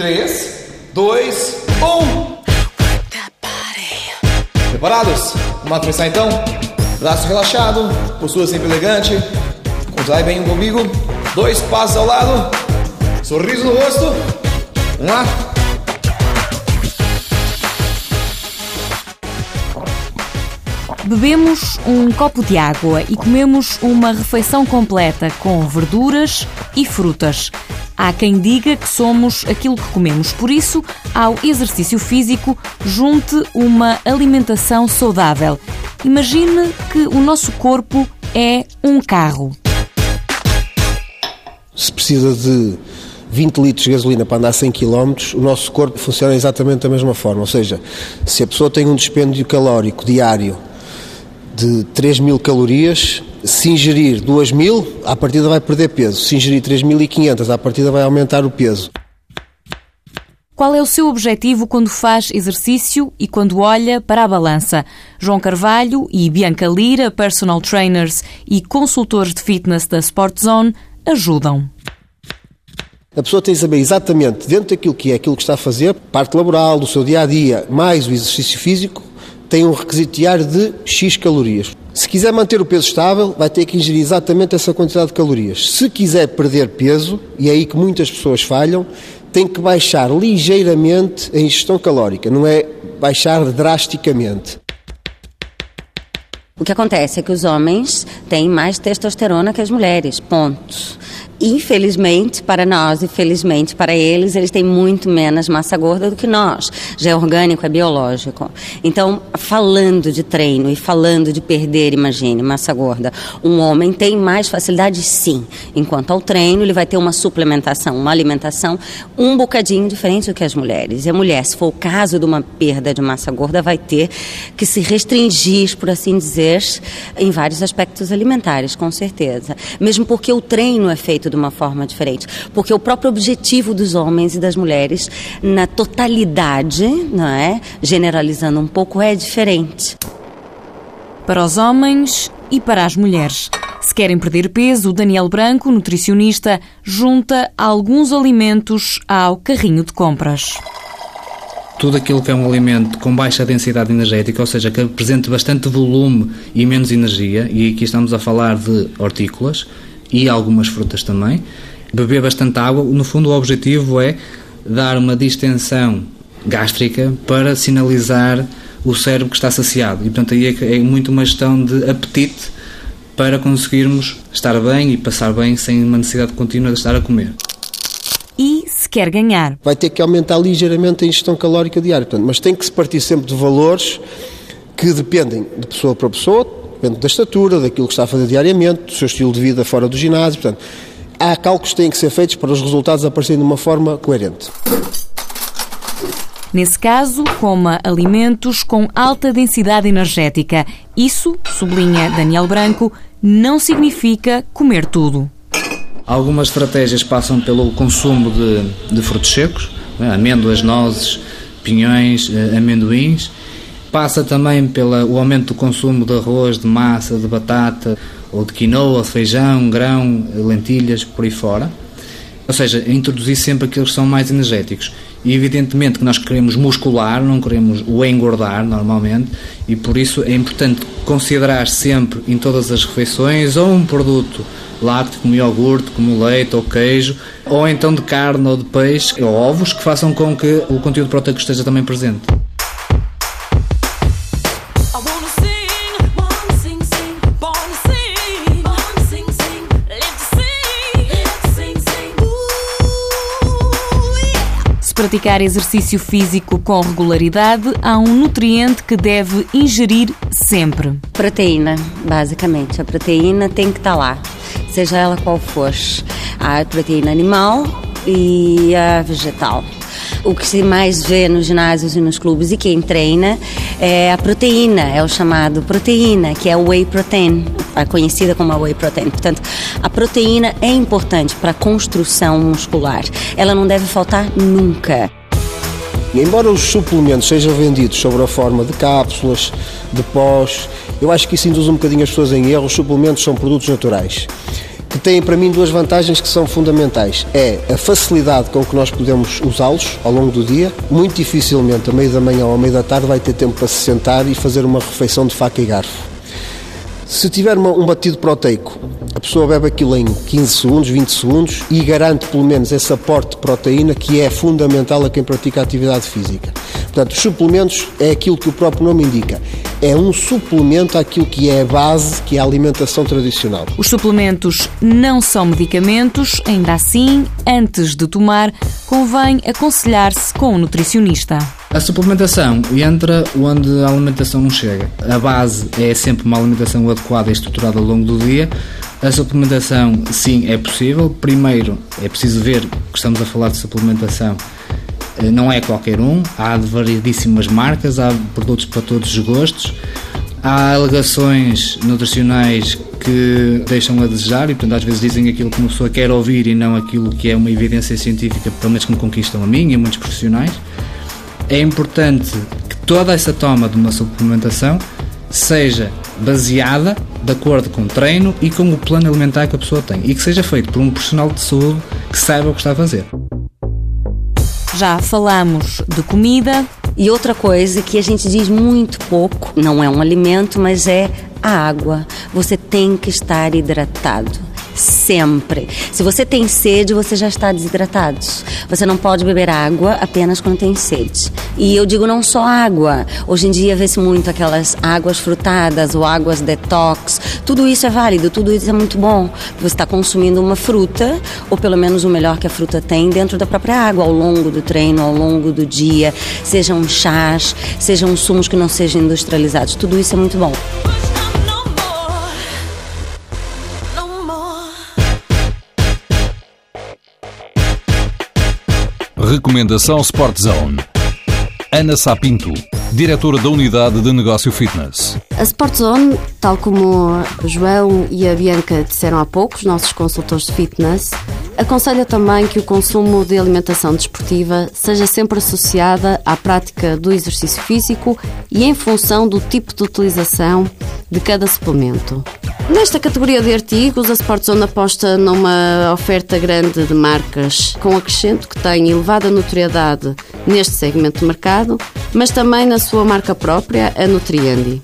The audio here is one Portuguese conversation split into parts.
3, 2, 1. Preparados? Vamos começar então? Braço relaxado, postura sempre elegante. Contrai bem o umbigo. Dois passos ao lado. Sorriso no rosto. Vamos lá. Bebemos um copo de água e comemos uma refeição completa com verduras e frutas. Há quem diga que somos aquilo que comemos, por isso, ao exercício físico, junte uma alimentação saudável. Imagine que o nosso corpo é um carro. Se precisa de 20 litros de gasolina para andar 100 km, o nosso corpo funciona exatamente da mesma forma. Ou seja, se a pessoa tem um dispêndio calórico diário de 3 mil calorias, se ingerir 2 mil, à partida vai perder peso. Se ingerir 3.500, à partida vai aumentar o peso. Qual é o seu objetivo quando faz exercício e quando olha para a balança? João Carvalho e Bianca Lira, personal trainers e consultores de fitness da Sport Zone, ajudam. A pessoa tem que saber exatamente, dentro daquilo que é aquilo que está a fazer, parte laboral, do seu dia a dia, mais o exercício físico, tem um requisito diário de X calorias. Se quiser manter o peso estável, vai ter que ingerir exatamente essa quantidade de calorias. Se quiser perder peso, e é aí que muitas pessoas falham, tem que baixar ligeiramente a ingestão calórica, não é baixar drasticamente. O que acontece é que os homens têm mais testosterona que as mulheres, ponto. Infelizmente para nós e felizmente para eles, eles têm muito menos massa gorda do que nós. Já é orgânico, é biológico. Então, falando de treino e falando de perder, imagine, massa gorda, um homem tem mais facilidade sim. Enquanto ao treino, ele vai ter uma suplementação, uma alimentação um bocadinho diferente do que as mulheres. E a mulher, se for o caso de uma perda de massa gorda, vai ter que se restringir, por assim dizer, em vários aspectos alimentares, com certeza. Mesmo porque o treino é feito de uma forma diferente. Porque o próprio objetivo dos homens e das mulheres, na totalidade, não é? generalizando um pouco, é diferente. Para os homens e para as mulheres. Se querem perder peso, o Daniel Branco, nutricionista, junta alguns alimentos ao carrinho de compras tudo aquilo que é um alimento com baixa densidade energética, ou seja, que apresente bastante volume e menos energia, e aqui estamos a falar de hortícolas, e algumas frutas também. Beber bastante água, no fundo o objetivo é dar uma distensão gástrica para sinalizar o cérebro que está saciado. E portanto aí é, é muito uma gestão de apetite para conseguirmos estar bem e passar bem sem uma necessidade contínua de estar a comer. E se quer ganhar? Vai ter que aumentar ligeiramente a ingestão calórica diária, portanto, mas tem que se partir sempre de valores que dependem de pessoa para pessoa, depende da estatura, daquilo que está a fazer diariamente, do seu estilo de vida fora do ginásio. Portanto, há cálculos que têm que ser feitos para os resultados aparecerem de uma forma coerente. Nesse caso, coma alimentos com alta densidade energética. Isso, sublinha Daniel Branco, não significa comer tudo. Algumas estratégias passam pelo consumo de, de frutos secos, né, amêndoas, nozes, pinhões, eh, amendoins Passa também pelo aumento do consumo de arroz, de massa, de batata, ou de quinoa, feijão, grão, lentilhas, por aí fora. Ou seja, introduzir sempre aqueles que são mais energéticos. E evidentemente que nós queremos muscular, não queremos o engordar normalmente, e por isso é importante considerar sempre em todas as refeições ou um produto lácteo como iogurte, como leite ou queijo, ou então de carne ou de peixe ou ovos que façam com que o conteúdo proteico esteja também presente. Praticar exercício físico com regularidade, há um nutriente que deve ingerir sempre. Proteína, basicamente. A proteína tem que estar tá lá, seja ela qual for. A proteína animal e a vegetal. O que se mais vê nos ginásios e nos clubes e quem treina é a proteína, é o chamado proteína, que é o whey protein, é conhecida como a whey protein. Portanto, a proteína é importante para a construção muscular. Ela não deve faltar nunca. Embora os suplementos sejam vendidos sobre a forma de cápsulas, de pós, eu acho que isso induz um bocadinho as pessoas em erro. Os suplementos são produtos naturais que têm para mim duas vantagens que são fundamentais. É a facilidade com que nós podemos usá-los ao longo do dia. Muito dificilmente, a meio da manhã ou a meio da tarde, vai ter tempo para se sentar e fazer uma refeição de faca e garfo. Se tiver uma, um batido proteico, a pessoa bebe aquilo em 15 segundos, 20 segundos e garante pelo menos esse aporte de proteína que é fundamental a quem pratica atividade física. Portanto, os suplementos é aquilo que o próprio nome indica. É um suplemento àquilo que é a base, que é a alimentação tradicional. Os suplementos não são medicamentos, ainda assim, antes de tomar, convém aconselhar-se com um nutricionista. A suplementação entra onde a alimentação não chega. A base é sempre uma alimentação adequada e estruturada ao longo do dia. A suplementação, sim, é possível. Primeiro, é preciso ver que estamos a falar de suplementação. Eh, não é qualquer um, há variedíssimas marcas, há produtos para todos os gostos. Há alegações nutricionais que deixam a desejar e, portanto, às vezes dizem aquilo que uma pessoa quer ouvir e não aquilo que é uma evidência científica, pelo menos que me conquistam a mim e a muitos profissionais é importante que toda essa toma de uma suplementação seja baseada de acordo com o treino e com o plano alimentar que a pessoa tem e que seja feito por um profissional de saúde que saiba o que está a fazer. Já falamos de comida. E outra coisa que a gente diz muito pouco, não é um alimento, mas é a água. Você tem que estar hidratado sempre. Se você tem sede, você já está desidratado. Você não pode beber água apenas quando tem sede. E eu digo não só água. Hoje em dia vê-se muito aquelas águas frutadas ou águas detox. Tudo isso é válido, tudo isso é muito bom. Você está consumindo uma fruta, ou pelo menos o melhor que a fruta tem, dentro da própria água, ao longo do treino, ao longo do dia. Sejam chás, sejam sumos que não sejam industrializados. Tudo isso é muito bom. Recomendação Sport Zone. Ana Sapinto, diretora da Unidade de Negócio Fitness. A Sport Zone, tal como o João e a Bianca disseram há pouco, os nossos consultores de fitness, aconselha também que o consumo de alimentação desportiva seja sempre associada à prática do exercício físico e em função do tipo de utilização de cada suplemento. Nesta categoria de artigos, a Sportzone aposta numa oferta grande de marcas, com acrescento que tem elevada notoriedade neste segmento de mercado, mas também na sua marca própria, a Nutriendi.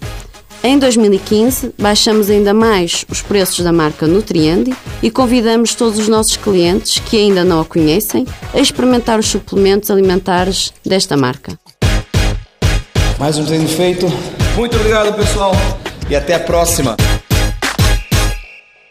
Em 2015, baixamos ainda mais os preços da marca Nutriendi e convidamos todos os nossos clientes que ainda não a conhecem a experimentar os suplementos alimentares desta marca. Mais um treino feito. Muito obrigado, pessoal, e até a próxima.